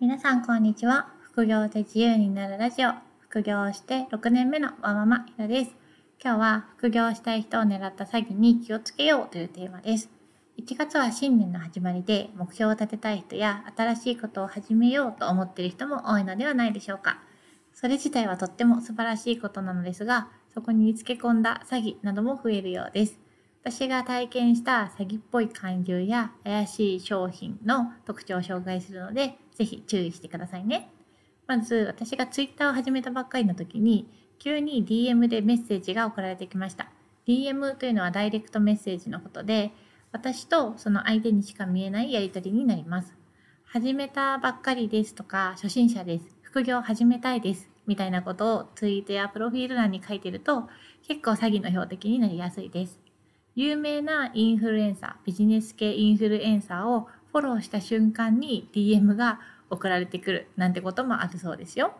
皆さんこんにちは。副業で自由になるラジオ。副業をして6年目のわママひろです。今日は副業したい人を狙った詐欺に気をつけようというテーマです。1月は新年の始まりで目標を立てたい人や新しいことを始めようと思っている人も多いのではないでしょうか。それ自体はとっても素晴らしいことなのですが、そこにつけ込んだ詐欺なども増えるようです。私が体験した詐欺っぽい勧誘や怪しい商品の特徴を紹介するので、ぜひ注意してくださいね。まず、私が Twitter を始めたばっかりの時に、急に DM でメッセージが送られてきました。DM というのはダイレクトメッセージのことで、私とその相手にしか見えないやり取りになります。始めたばっかりですとか、初心者です。副業始めたいです。みたいなことをツイートやプロフィール欄に書いてると、結構詐欺の標的になりやすいです。有名なインフルエンサー、ビジネス系インフルエンサーをフォローした瞬間に DM が送られてくるなんてこともあるそうですよ。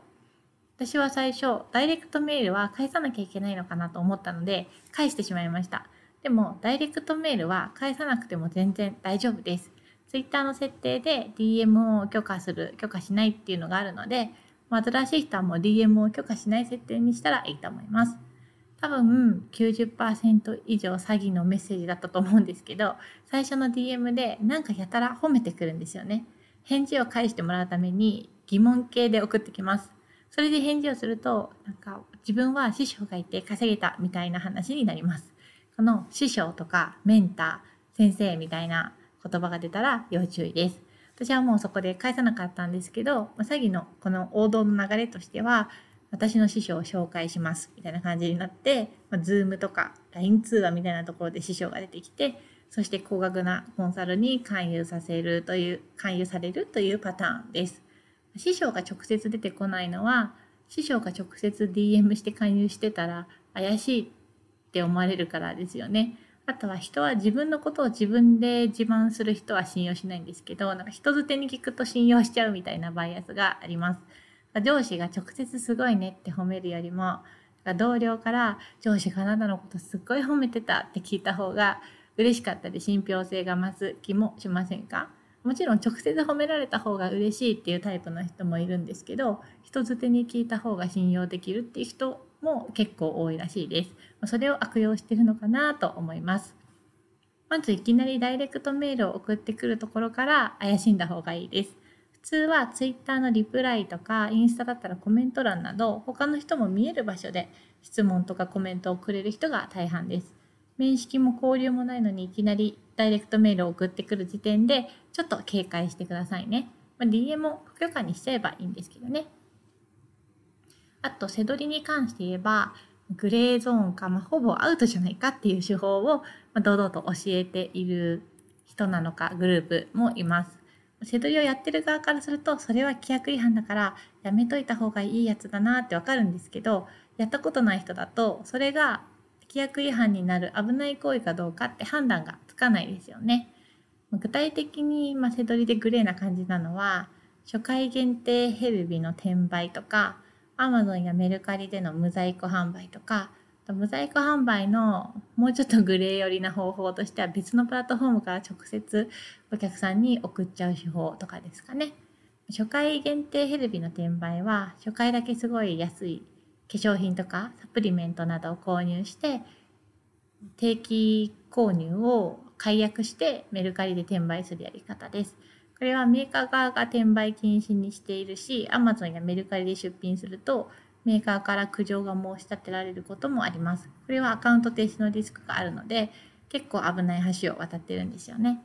私は最初、ダイレクトメールは返さなきゃいけないのかなと思ったので、返してしまいました。でも、ダイレクトメールは返さなくても全然大丈夫です。Twitter の設定で DM を許可する、許可しないっていうのがあるので、新しい人はもう DM を許可しない設定にしたらいいと思います。多分90%以上詐欺のメッセージだったと思うんですけど最初の DM でなんかやたら褒めてくるんですよね。返事を返してもらうために疑問形で送ってきます。それで返事をするとなんか自分は師匠がいて稼げたみたいな話になります。この師匠とかメンター先生みたいな言葉が出たら要注意です。私はもうそこで返さなかったんですけど詐欺のこの王道の流れとしては私の師匠を紹介しますみたいな感じになって、まあ、Zoom とか LINE 通話みたいなところで師匠が出てきて、そして高額なコンサルに勧誘させるという、勧誘されるというパターンです。師匠が直接出てこないのは、師匠が直接 DM して勧誘してたら怪しいって思われるからですよね。あとは人は自分のことを自分で自慢する人は信用しないんですけど、なんか人づてに聞くと信用しちゃうみたいなバイアスがあります。上司が直接すごいねって褒めるよりも同僚から上司があなたのことすっごい褒めてたって聞いた方が嬉しかったり信憑性が増す気もしませんか？もちろん直接褒められた方が嬉しいっていうタイプの人もいるんですけど人づてに聞いた方が信用できるっていう人も結構多いらしいです。それを悪用してるのかなと思います。まずいきなりダイレクトメールを送ってくるところから怪しんだ方がいいです。普通は Twitter のリプライとかインスタだったらコメント欄など他の人も見える場所で質問とかコメントをくれる人が大半です。面識も交流もないのにいきなりダイレクトメールを送ってくる時点でちょっと警戒してくださいね。まあ、DM を不許可にしちゃえばいいんですけどね。あと、背取りに関して言えば、グレーゾーンか、まあ、ほぼアウトじゃないかっていう手法を、まあ、堂々と教えている人なのかグループもいます。背取りをやってる側からするとそれは規約違反だからやめといた方がいいやつだなってわかるんですけどやったことない人だとそれが規約違反になる危ない行為かどうかって判断がつかないですよね。具体的に、まあ、背取りでグレーな感じなのは初回限定ヘルビの転売とか Amazon やメルカリでの無在庫販売とか無在庫販売のもうちょっとグレー寄りな方法としては別のプラットフォームから直接お客さんに送っちゃう手法とかですかね。初回限定ヘルビの転売は初回だけすごい安い化粧品とかサプリメントなどを購入して定期購入を解約してメルカリで転売するやり方です。これはメーカー側が転売禁止にしているし Amazon やメルカリで出品するとメーカーから苦情が申し立てられることもあります。これはアカウント停止のリスクがあるので、結構危ない橋を渡ってるんですよね。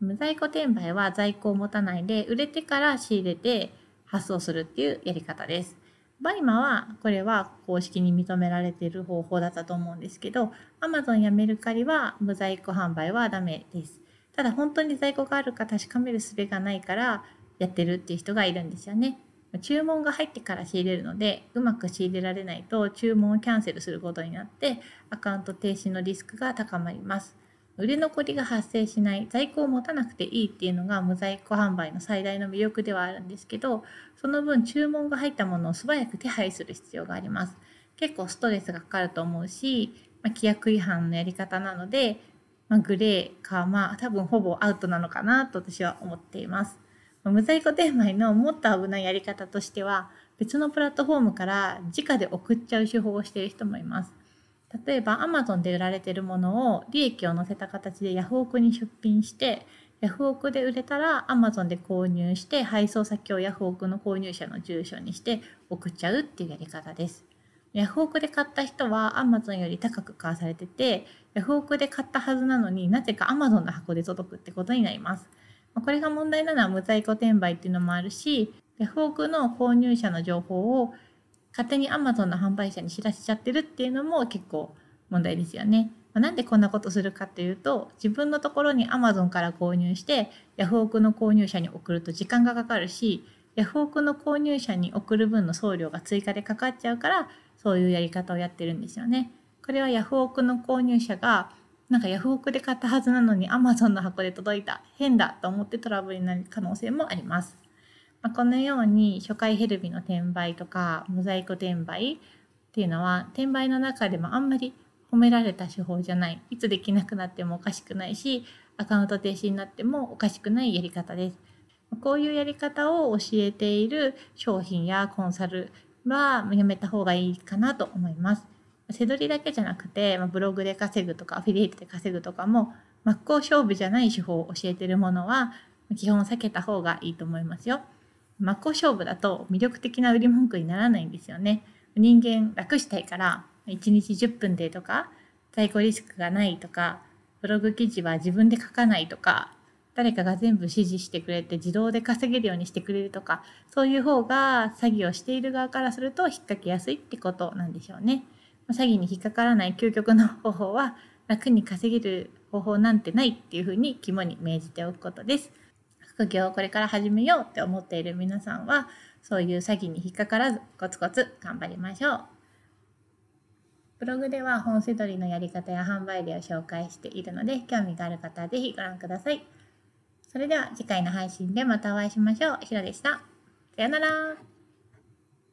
無在庫転売は在庫を持たないで、売れてから仕入れて発送するっていうやり方です。 BUYMAはこれは公式に認められている方法だったと思うんですけど、Amazon やメルカリは無在庫販売はダメです。ただ本当に在庫があるか確かめる術がないからやってるっていう人がいるんですよね。注文が入ってから仕入れるのでうまく仕入れられないと注文をキャンセルすることになってアカウント停止のリスクが高まります。売れ残りが発生しない在庫を持たなくていいっていうのが無在庫販売の最大の魅力ではあるんですけどその分注文が入ったものを素早く手配する必要があります。結構ストレスがかかると思うし、まあ、規約違反のやり方なので、まあ、グレーかまあ多分ほぼアウトなのかなと私は思っています。無在庫転売のもっと危ないやり方としては、別のプラットフォームから直で送っちゃう手法をしている人もいます。例えば Amazon で売られているものを利益を載せた形でヤフオクに出品してヤフオクで売れたら Amazon で購入して配送先をヤフオクの購入者の住所にして送っちゃうっていうやり方です。ヤフオクで買った人は Amazon より高く買わされててヤフオクで買ったはずなのになぜか Amazon の箱で届くってことになります。これが問題なのは無在庫転売っていうのもあるしヤフオクの購入者の情報を勝手に Amazon の販売者に知らせちゃってるっていうのも結構問題ですよね。まなんでこんなことするかっていうと自分のところに Amazon から購入してヤフオクの購入者に送ると時間がかかるしヤフオクの購入者に送る分の送料が追加でかかっちゃうからそういうやり方をやってるんですよね。これはヤフオクの購入者がなんかヤフオクで買ったはずなのに Amazon の箱で届いた変だと思ってトラブルになる可能性もあります。まあ、このように初回ヘルビの転売とかモザイク転売っていうのは転売の中でもあんまり褒められた手法じゃないいつできなくなってもおかしくないしアカウント停止になってもおかしくないやり方です。こういうやり方を教えている商品やコンサルはやめた方がいいかなと思います。背取りだけじゃなくて、まブログで稼ぐとかアフィリエイトで稼ぐとかも真っ向勝負じゃない手法を教えてるものは基本避けた方がいいと思いますよ。真っ向勝負だと魅力的な売り文句にならないんですよね。人間楽したいから1日10分でとか在庫リスクがないとかブログ記事は自分で書かないとか誰かが全部指示してくれて自動で稼げるようにしてくれるとかそういう方が詐欺をしている側からすると引っ掛けやすいってことなんでしょうね。詐欺に引っかからない究極の方法は楽に稼げる方法なんてないっていうふうに肝に銘じておくことです。副業をこれから始めようって思っている皆さんはそういう詐欺に引っかからずコツコツ頑張りましょう。ブログでは本せどりのやり方や販売例を紹介しているので興味がある方はぜひご覧ください。それでは次回の配信でまたお会いしましょう。ひろでした。さよなら。